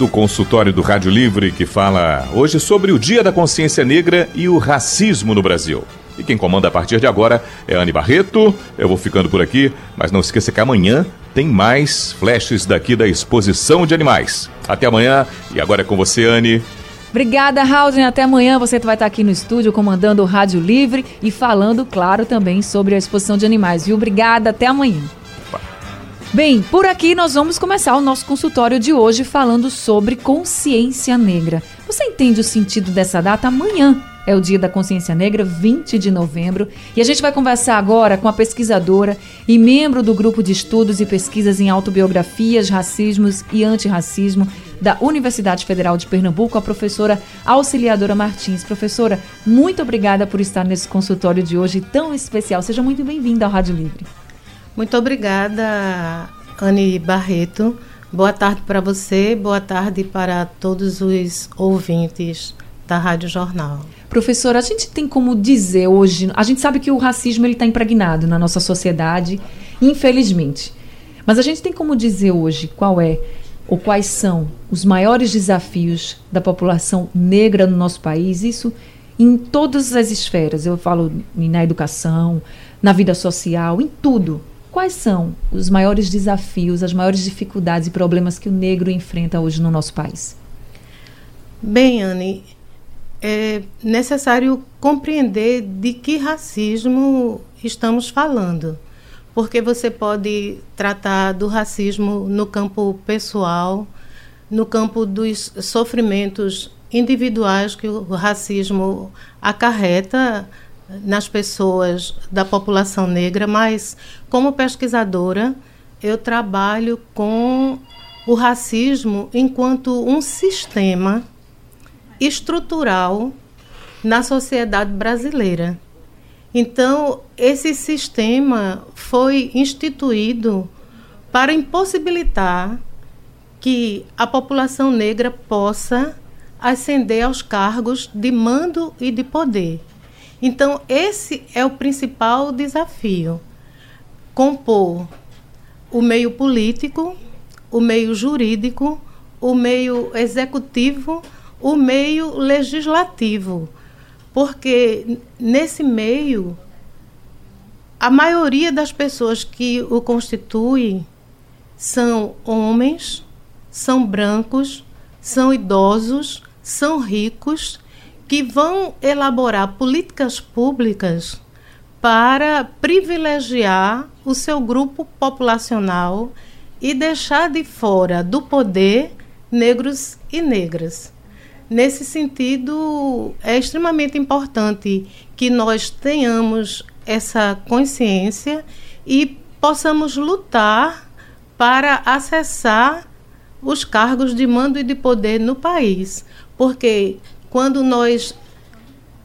do consultório do Rádio Livre que fala hoje sobre o Dia da Consciência Negra e o racismo no Brasil. E quem comanda a partir de agora é Anne Barreto. Eu vou ficando por aqui, mas não esqueça que amanhã tem mais flashes daqui da exposição de animais. Até amanhã e agora é com você, Anne. Obrigada, Raul. Até amanhã você vai estar aqui no estúdio comandando o Rádio Livre e falando, claro, também sobre a exposição de animais. Viu? Obrigada, até amanhã. Bem, por aqui nós vamos começar o nosso consultório de hoje falando sobre consciência negra. Você entende o sentido dessa data? Amanhã é o Dia da Consciência Negra, 20 de novembro, e a gente vai conversar agora com a pesquisadora e membro do grupo de estudos e pesquisas em autobiografias, racismos e antirracismo da Universidade Federal de Pernambuco, a professora Auxiliadora Martins. Professora, muito obrigada por estar nesse consultório de hoje tão especial. Seja muito bem-vinda ao Rádio Livre. Muito obrigada, Anne Barreto. Boa tarde para você, boa tarde para todos os ouvintes da Rádio Jornal. Professora, a gente tem como dizer hoje, a gente sabe que o racismo ele está impregnado na nossa sociedade, infelizmente. Mas a gente tem como dizer hoje qual é ou quais são os maiores desafios da população negra no nosso país? Isso em todas as esferas. Eu falo na educação, na vida social, em tudo. Quais são os maiores desafios, as maiores dificuldades e problemas que o negro enfrenta hoje no nosso país? Bem, Anne, é necessário compreender de que racismo estamos falando. Porque você pode tratar do racismo no campo pessoal, no campo dos sofrimentos individuais que o racismo acarreta nas pessoas da população negra, mas como pesquisadora, eu trabalho com o racismo enquanto um sistema estrutural na sociedade brasileira. Então, esse sistema foi instituído para impossibilitar que a população negra possa ascender aos cargos de mando e de poder. Então, esse é o principal desafio: compor o meio político, o meio jurídico, o meio executivo, o meio legislativo. Porque nesse meio, a maioria das pessoas que o constituem são homens, são brancos, são idosos, são ricos que vão elaborar políticas públicas para privilegiar o seu grupo populacional e deixar de fora do poder negros e negras. Nesse sentido, é extremamente importante que nós tenhamos essa consciência e possamos lutar para acessar os cargos de mando e de poder no país, porque quando nós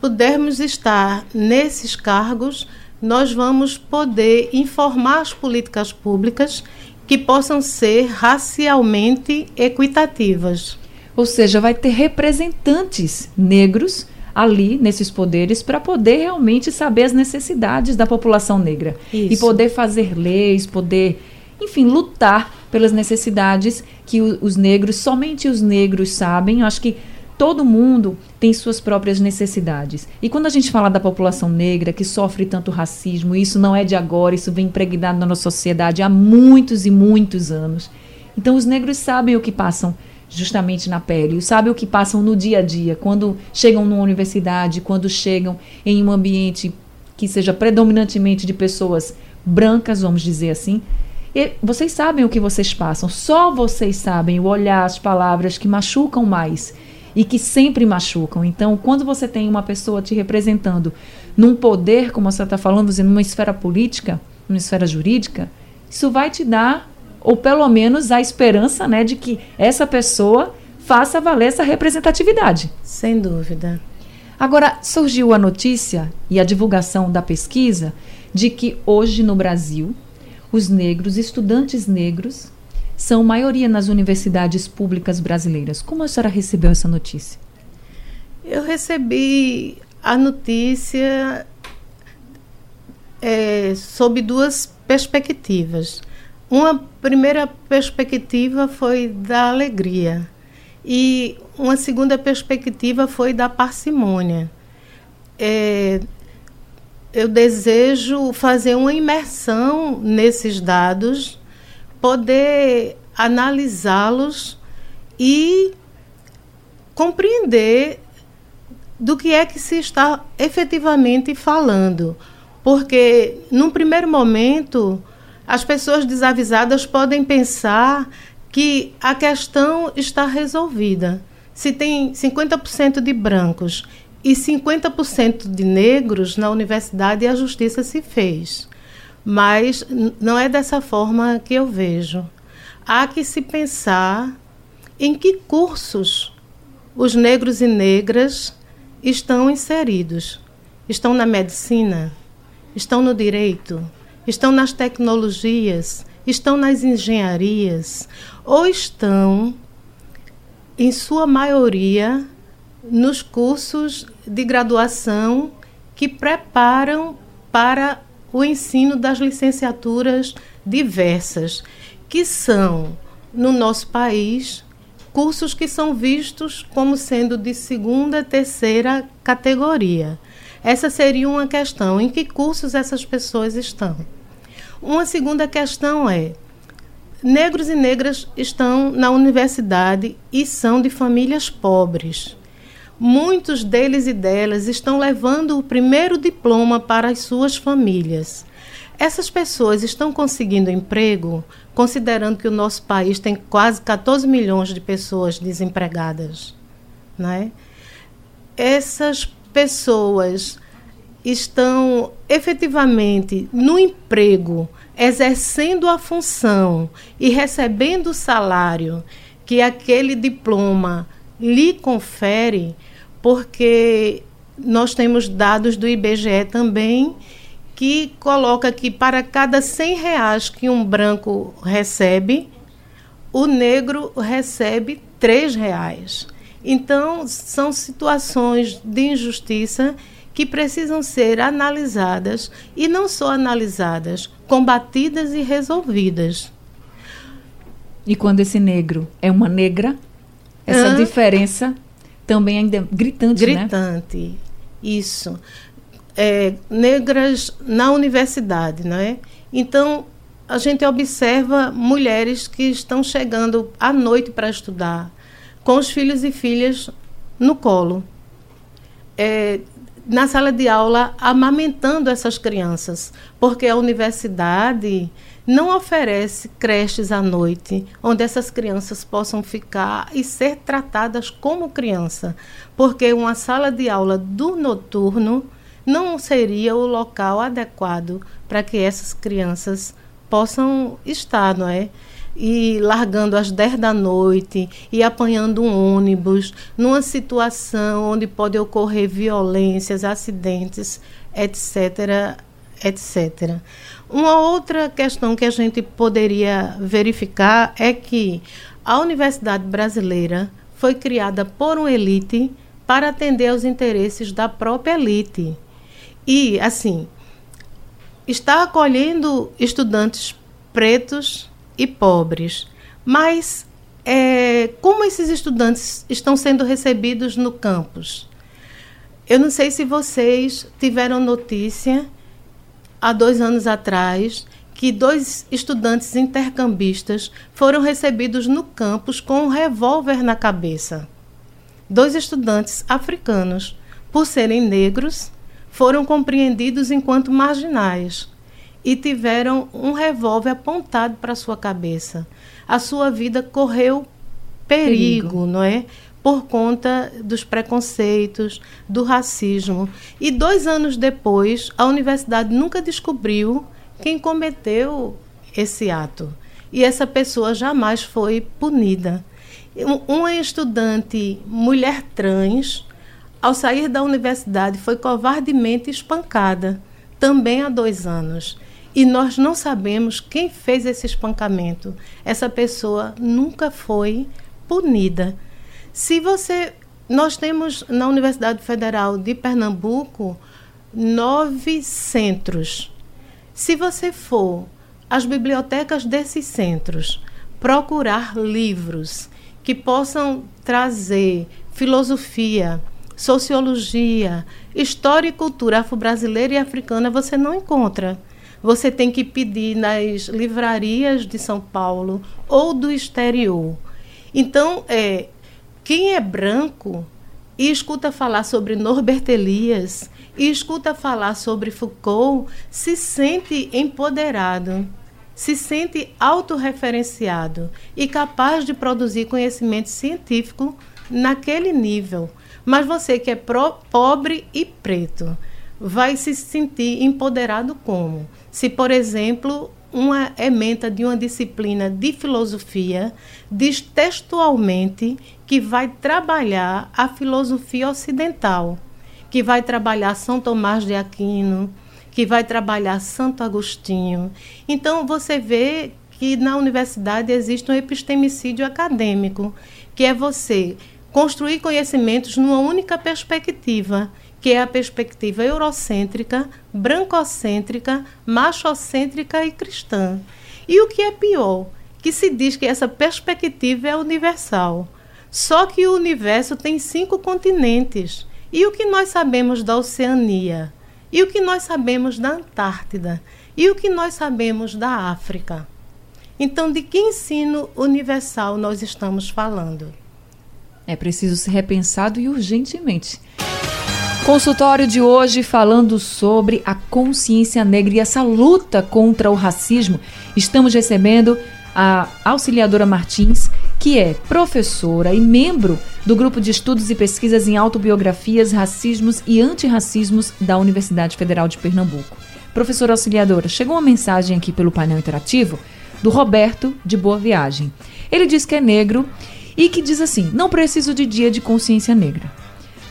pudermos estar nesses cargos, nós vamos poder informar as políticas públicas que possam ser racialmente equitativas. Ou seja, vai ter representantes negros ali nesses poderes para poder realmente saber as necessidades da população negra Isso. e poder fazer leis, poder, enfim, lutar pelas necessidades que os negros, somente os negros sabem. Eu acho que todo mundo tem suas próprias necessidades. E quando a gente fala da população negra que sofre tanto racismo, isso não é de agora, isso vem impregnado na nossa sociedade há muitos e muitos anos. Então os negros sabem o que passam justamente na pele, sabem o que passam no dia a dia, quando chegam numa universidade, quando chegam em um ambiente que seja predominantemente de pessoas brancas, vamos dizer assim. E vocês sabem o que vocês passam, só vocês sabem o olhar, as palavras que machucam mais e que sempre machucam. Então, quando você tem uma pessoa te representando num poder, como você está falando, numa esfera política, numa esfera jurídica, isso vai te dar, ou pelo menos a esperança né, de que essa pessoa faça valer essa representatividade. Sem dúvida. Agora, surgiu a notícia e a divulgação da pesquisa de que hoje no Brasil, os negros, estudantes negros, são maioria nas universidades públicas brasileiras. Como a senhora recebeu essa notícia? Eu recebi a notícia é, sob duas perspectivas. Uma primeira perspectiva foi da alegria e uma segunda perspectiva foi da parcimônia. É, eu desejo fazer uma imersão nesses dados, poder analisá-los e compreender do que é que se está efetivamente falando. Porque, num primeiro momento, as pessoas desavisadas podem pensar que a questão está resolvida. Se tem 50% de brancos e 50% de negros na universidade, a justiça se fez. Mas não é dessa forma que eu vejo. Há que se pensar em que cursos os negros e negras estão inseridos. Estão na medicina, estão no direito, estão nas tecnologias, estão nas engenharias ou estão, em sua maioria, nos cursos de graduação que preparam para o ensino das licenciaturas diversas, que são, no nosso país, cursos que são vistos como sendo de segunda, terceira categoria. Essa seria uma questão: em que cursos essas pessoas estão? Uma segunda questão é: negros e negras estão na universidade e são de famílias pobres. Muitos deles e delas estão levando o primeiro diploma para as suas famílias. Essas pessoas estão conseguindo emprego, considerando que o nosso país tem quase 14 milhões de pessoas desempregadas. Né? Essas pessoas estão efetivamente no emprego, exercendo a função e recebendo o salário que aquele diploma lhe confere, porque nós temos dados do IBGE também que coloca que para cada 100 reais que um branco recebe, o negro recebe 3 reais. Então, são situações de injustiça que precisam ser analisadas e não só analisadas, combatidas e resolvidas. E quando esse negro é uma negra, essa Hã? diferença também ainda é gritante, né? Gritante, né? isso é, negras na universidade, não é? Então a gente observa mulheres que estão chegando à noite para estudar, com os filhos e filhas no colo, é, na sala de aula amamentando essas crianças, porque a universidade não oferece creches à noite, onde essas crianças possam ficar e ser tratadas como criança, porque uma sala de aula do noturno não seria o local adequado para que essas crianças possam estar, não é? E largando às 10 da noite e apanhando um ônibus numa situação onde pode ocorrer violências, acidentes, etc, etc. Uma outra questão que a gente poderia verificar é que a Universidade Brasileira foi criada por uma elite para atender aos interesses da própria elite. E, assim, está acolhendo estudantes pretos e pobres, mas é, como esses estudantes estão sendo recebidos no campus? Eu não sei se vocês tiveram notícia há dois anos atrás que dois estudantes intercambistas foram recebidos no campus com um revólver na cabeça. Dois estudantes africanos, por serem negros, foram compreendidos enquanto marginais e tiveram um revólver apontado para sua cabeça. A sua vida correu perigo, perigo, não é? Por conta dos preconceitos, do racismo. E dois anos depois, a universidade nunca descobriu quem cometeu esse ato. E essa pessoa jamais foi punida. Uma estudante mulher trans, ao sair da universidade, foi covardemente espancada, também há dois anos. E nós não sabemos quem fez esse espancamento. Essa pessoa nunca foi punida. Se você. Nós temos na Universidade Federal de Pernambuco nove centros. Se você for às bibliotecas desses centros procurar livros que possam trazer filosofia, sociologia, história e cultura afro-brasileira e africana, você não encontra você tem que pedir nas livrarias de São Paulo ou do exterior. Então, é, quem é branco e escuta falar sobre Norbert Elias e escuta falar sobre Foucault se sente empoderado, se sente autorreferenciado e capaz de produzir conhecimento científico naquele nível. Mas você que é pro, pobre e preto vai se sentir empoderado como? Se, por exemplo, uma ementa de uma disciplina de filosofia diz textualmente que vai trabalhar a filosofia ocidental, que vai trabalhar São Tomás de Aquino, que vai trabalhar Santo Agostinho. Então, você vê que na universidade existe um epistemicídio acadêmico, que é você construir conhecimentos numa única perspectiva que é a perspectiva eurocêntrica, brancocêntrica, machocêntrica e cristã. E o que é pior, que se diz que essa perspectiva é universal. Só que o universo tem cinco continentes. E o que nós sabemos da Oceania? E o que nós sabemos da Antártida? E o que nós sabemos da África? Então, de que ensino universal nós estamos falando? É preciso ser repensado e urgentemente. Consultório de hoje falando sobre a consciência negra e essa luta contra o racismo. Estamos recebendo a auxiliadora Martins, que é professora e membro do grupo de estudos e pesquisas em autobiografias, racismos e antirracismos da Universidade Federal de Pernambuco. Professora auxiliadora, chegou uma mensagem aqui pelo painel interativo do Roberto de Boa Viagem. Ele diz que é negro e que diz assim: não preciso de dia de consciência negra.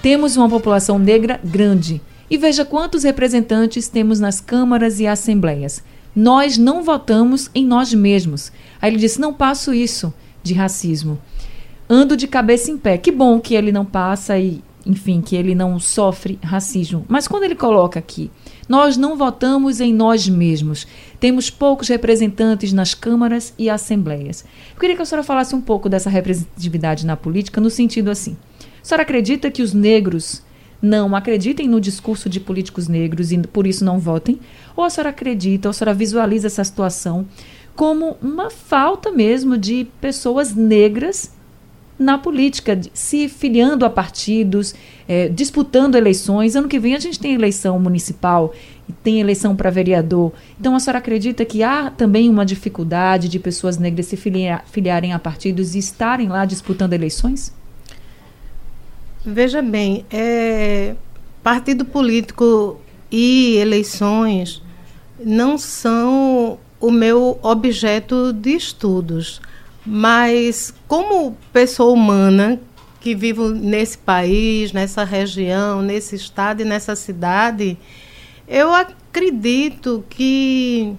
Temos uma população negra grande. E veja quantos representantes temos nas câmaras e assembleias. Nós não votamos em nós mesmos. Aí ele disse: não passo isso de racismo. Ando de cabeça em pé. Que bom que ele não passa e, enfim, que ele não sofre racismo. Mas quando ele coloca aqui, nós não votamos em nós mesmos. Temos poucos representantes nas câmaras e assembleias. Eu queria que a senhora falasse um pouco dessa representatividade na política, no sentido assim. A senhora acredita que os negros não acreditem no discurso de políticos negros e por isso não votem? Ou a senhora acredita, ou a senhora visualiza essa situação como uma falta mesmo de pessoas negras na política, se filiando a partidos, é, disputando eleições. Ano que vem a gente tem eleição municipal tem eleição para vereador. Então a senhora acredita que há também uma dificuldade de pessoas negras se filiar, filiarem a partidos e estarem lá disputando eleições? Veja bem, é, partido político e eleições não são o meu objeto de estudos, mas como pessoa humana que vivo nesse país, nessa região, nesse estado e nessa cidade, eu acredito que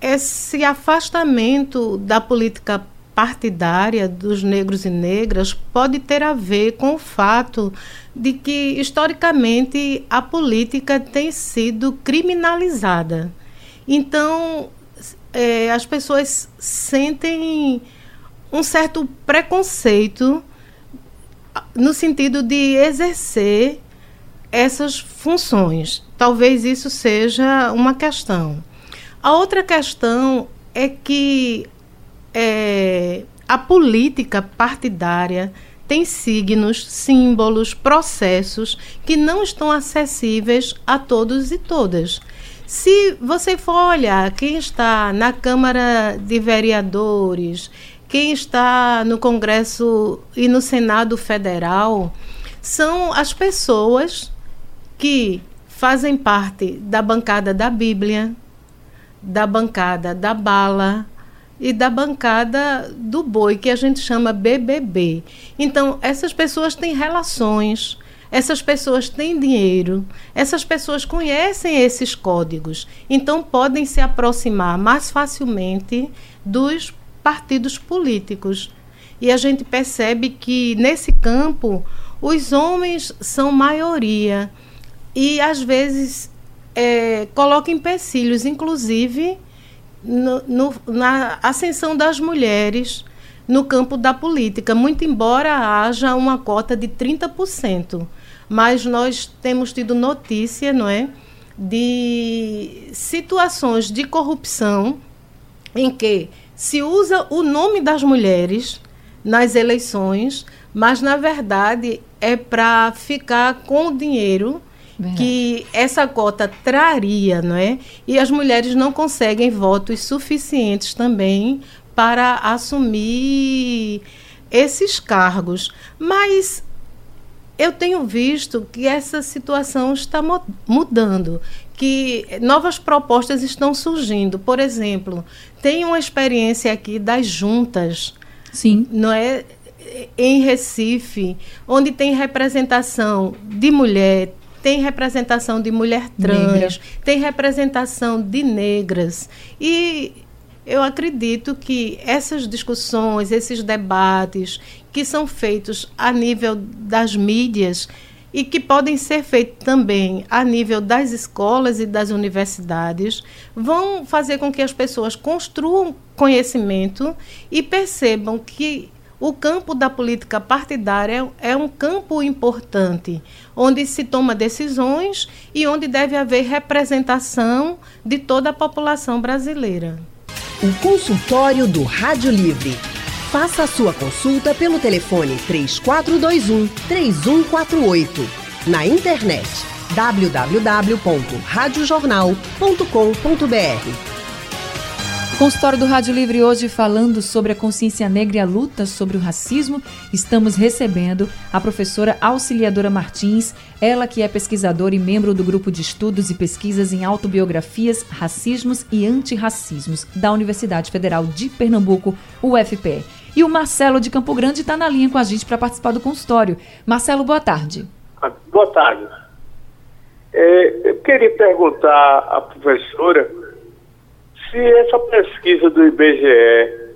esse afastamento da política partidária dos negros e negras pode ter a ver com o fato de que, historicamente, a política tem sido criminalizada. Então, é, as pessoas sentem um certo preconceito no sentido de exercer essas funções. Talvez isso seja uma questão. A outra questão é que é, a política partidária tem signos, símbolos, processos que não estão acessíveis a todos e todas. Se você for olhar quem está na Câmara de Vereadores, quem está no Congresso e no Senado Federal, são as pessoas que fazem parte da bancada da Bíblia, da bancada da bala, e da bancada do boi, que a gente chama BBB. Então, essas pessoas têm relações, essas pessoas têm dinheiro, essas pessoas conhecem esses códigos, então podem se aproximar mais facilmente dos partidos políticos. E a gente percebe que nesse campo os homens são maioria e às vezes é, colocam empecilhos, inclusive no, no, na ascensão das mulheres no campo da política, muito embora haja uma cota de 30%. Mas nós temos tido notícia, não é, de situações de corrupção em que se usa o nome das mulheres nas eleições, mas na verdade é para ficar com o dinheiro Verdade. que essa cota traria, não é? E as mulheres não conseguem votos suficientes também para assumir esses cargos. Mas eu tenho visto que essa situação está mudando, que novas propostas estão surgindo. Por exemplo, tem uma experiência aqui das juntas, sim, não é em Recife, onde tem representação de mulher, tem representação de mulher trans, Negra. tem representação de negras. E eu acredito que essas discussões, esses debates que são feitos a nível das mídias e que podem ser feitos também a nível das escolas e das universidades, vão fazer com que as pessoas construam conhecimento e percebam que o campo da política partidária é um campo importante, onde se toma decisões e onde deve haver representação de toda a população brasileira. O consultório do Rádio Livre. Faça a sua consulta pelo telefone 3421 3148. Na internet www.radiojornal.com.br Consultório do Rádio Livre hoje falando sobre a consciência negra e a luta sobre o racismo. Estamos recebendo a professora Auxiliadora Martins, ela que é pesquisadora e membro do grupo de estudos e pesquisas em autobiografias, racismos e antirracismos da Universidade Federal de Pernambuco, UFPE. E o Marcelo de Campo Grande está na linha com a gente para participar do consultório. Marcelo, boa tarde. Ah, boa tarde. É, eu queria perguntar à professora se essa pesquisa do IBGE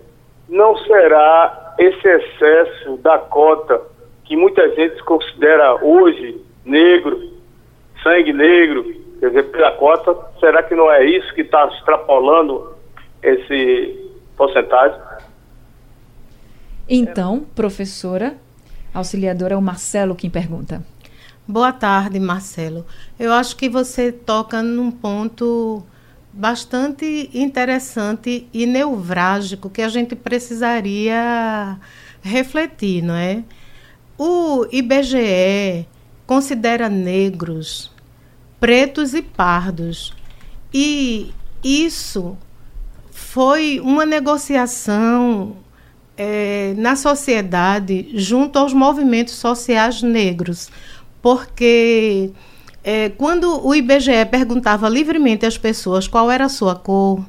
não será esse excesso da cota que muita gente considera hoje negro, sangue negro, quer dizer, pela cota, será que não é isso que está extrapolando esse porcentagem? Então, professora, auxiliadora, é o Marcelo quem pergunta. Boa tarde, Marcelo. Eu acho que você toca num ponto bastante interessante e neurálgico que a gente precisaria refletir, não é? O IBGE considera negros, pretos e pardos. E isso foi uma negociação é, na sociedade junto aos movimentos sociais negros, porque é, quando o IBGE perguntava livremente às pessoas qual era a sua cor,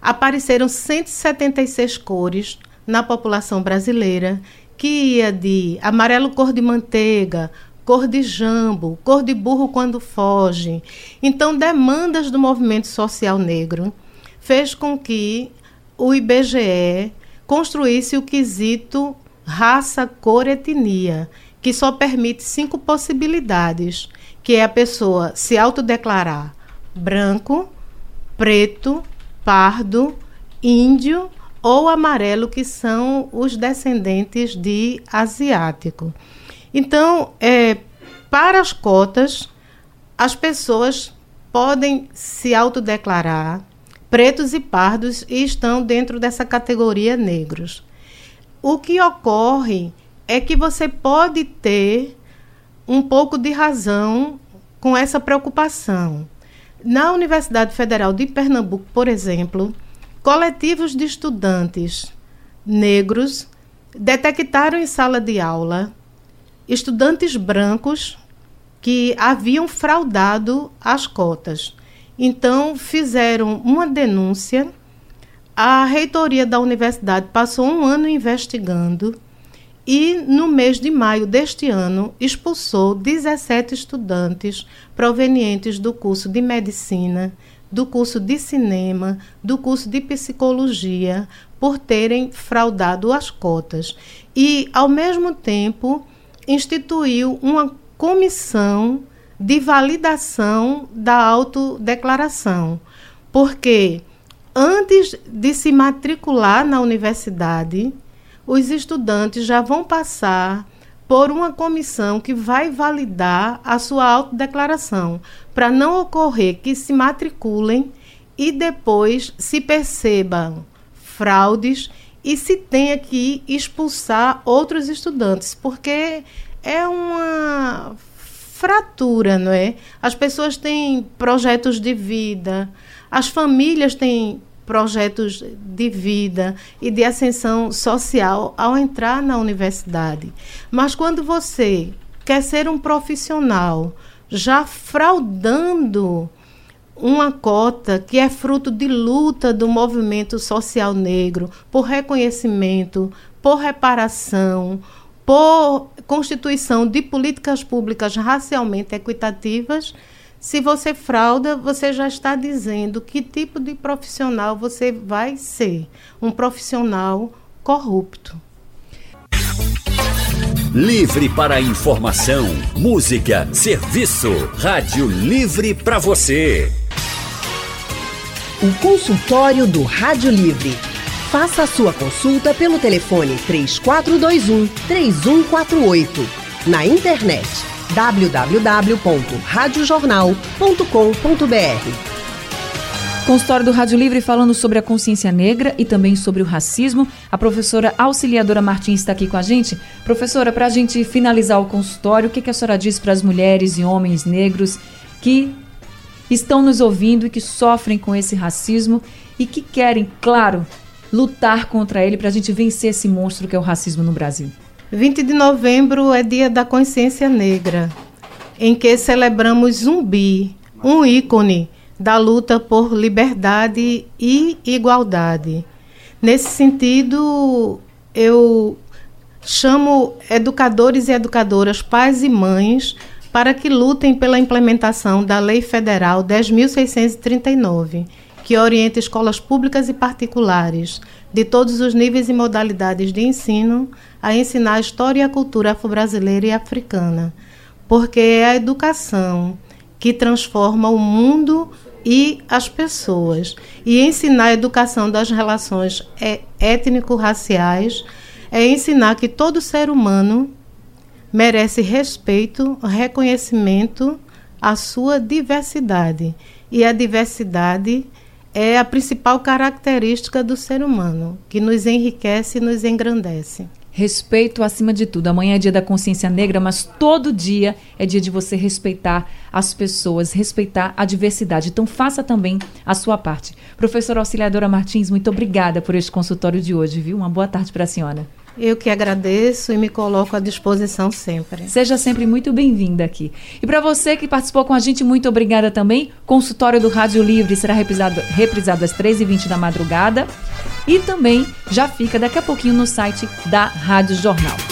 apareceram 176 cores na população brasileira, que ia de amarelo cor de manteiga, cor de jambo, cor de burro quando foge. Então, demandas do movimento social negro fez com que o IBGE construísse o quesito raça, cor, etnia, que só permite cinco possibilidades que é a pessoa se autodeclarar branco, preto, pardo, índio ou amarelo, que são os descendentes de asiático. Então, é, para as cotas, as pessoas podem se autodeclarar pretos e pardos e estão dentro dessa categoria negros. O que ocorre é que você pode ter um pouco de razão com essa preocupação. Na Universidade Federal de Pernambuco, por exemplo, coletivos de estudantes negros detectaram em sala de aula estudantes brancos que haviam fraudado as cotas. Então, fizeram uma denúncia a reitoria da universidade passou um ano investigando e, no mês de maio deste ano, expulsou 17 estudantes provenientes do curso de medicina, do curso de cinema, do curso de psicologia, por terem fraudado as cotas. E, ao mesmo tempo, instituiu uma comissão de validação da autodeclaração. Porque antes de se matricular na universidade, os estudantes já vão passar por uma comissão que vai validar a sua autodeclaração, para não ocorrer que se matriculem e depois se percebam fraudes e se tenha que expulsar outros estudantes, porque é uma fratura, não é? As pessoas têm projetos de vida, as famílias têm projetos de vida e de ascensão social ao entrar na universidade. Mas quando você quer ser um profissional já fraudando uma cota que é fruto de luta do movimento social negro por reconhecimento, por reparação, por constituição de políticas públicas racialmente equitativas, se você frauda, você já está dizendo que tipo de profissional você vai ser. Um profissional corrupto. Livre para informação, música, serviço. Rádio Livre para você. O consultório do Rádio Livre Faça a sua consulta pelo telefone 3421 3148. Na internet www.radiojornal.com.br. Consultório do Rádio Livre falando sobre a consciência negra e também sobre o racismo. A professora auxiliadora Martins está aqui com a gente. Professora, para a gente finalizar o consultório, o que, que a senhora diz para as mulheres e homens negros que estão nos ouvindo e que sofrem com esse racismo e que querem, claro, lutar contra ele para a gente vencer esse monstro que é o racismo no Brasil? 20 de novembro é Dia da Consciência Negra, em que celebramos Zumbi, um ícone da luta por liberdade e igualdade. Nesse sentido, eu chamo educadores e educadoras, pais e mães, para que lutem pela implementação da Lei Federal 10.639 que orienta escolas públicas e particulares de todos os níveis e modalidades de ensino a ensinar a história e a cultura afro-brasileira e africana, porque é a educação que transforma o mundo e as pessoas. E ensinar a educação das relações é étnico-raciais é ensinar que todo ser humano merece respeito, reconhecimento à sua diversidade. E a diversidade é a principal característica do ser humano, que nos enriquece e nos engrandece. Respeito acima de tudo. Amanhã é dia da consciência negra, mas todo dia é dia de você respeitar as pessoas, respeitar a diversidade. Então faça também a sua parte. Professora Auxiliadora Martins, muito obrigada por este consultório de hoje, viu? Uma boa tarde para a senhora. Eu que agradeço e me coloco à disposição sempre. Seja sempre muito bem-vinda aqui. E para você que participou com a gente, muito obrigada também. Consultório do Rádio Livre será reprisado, reprisado às 13h20 da madrugada. E também já fica daqui a pouquinho no site da Rádio Jornal.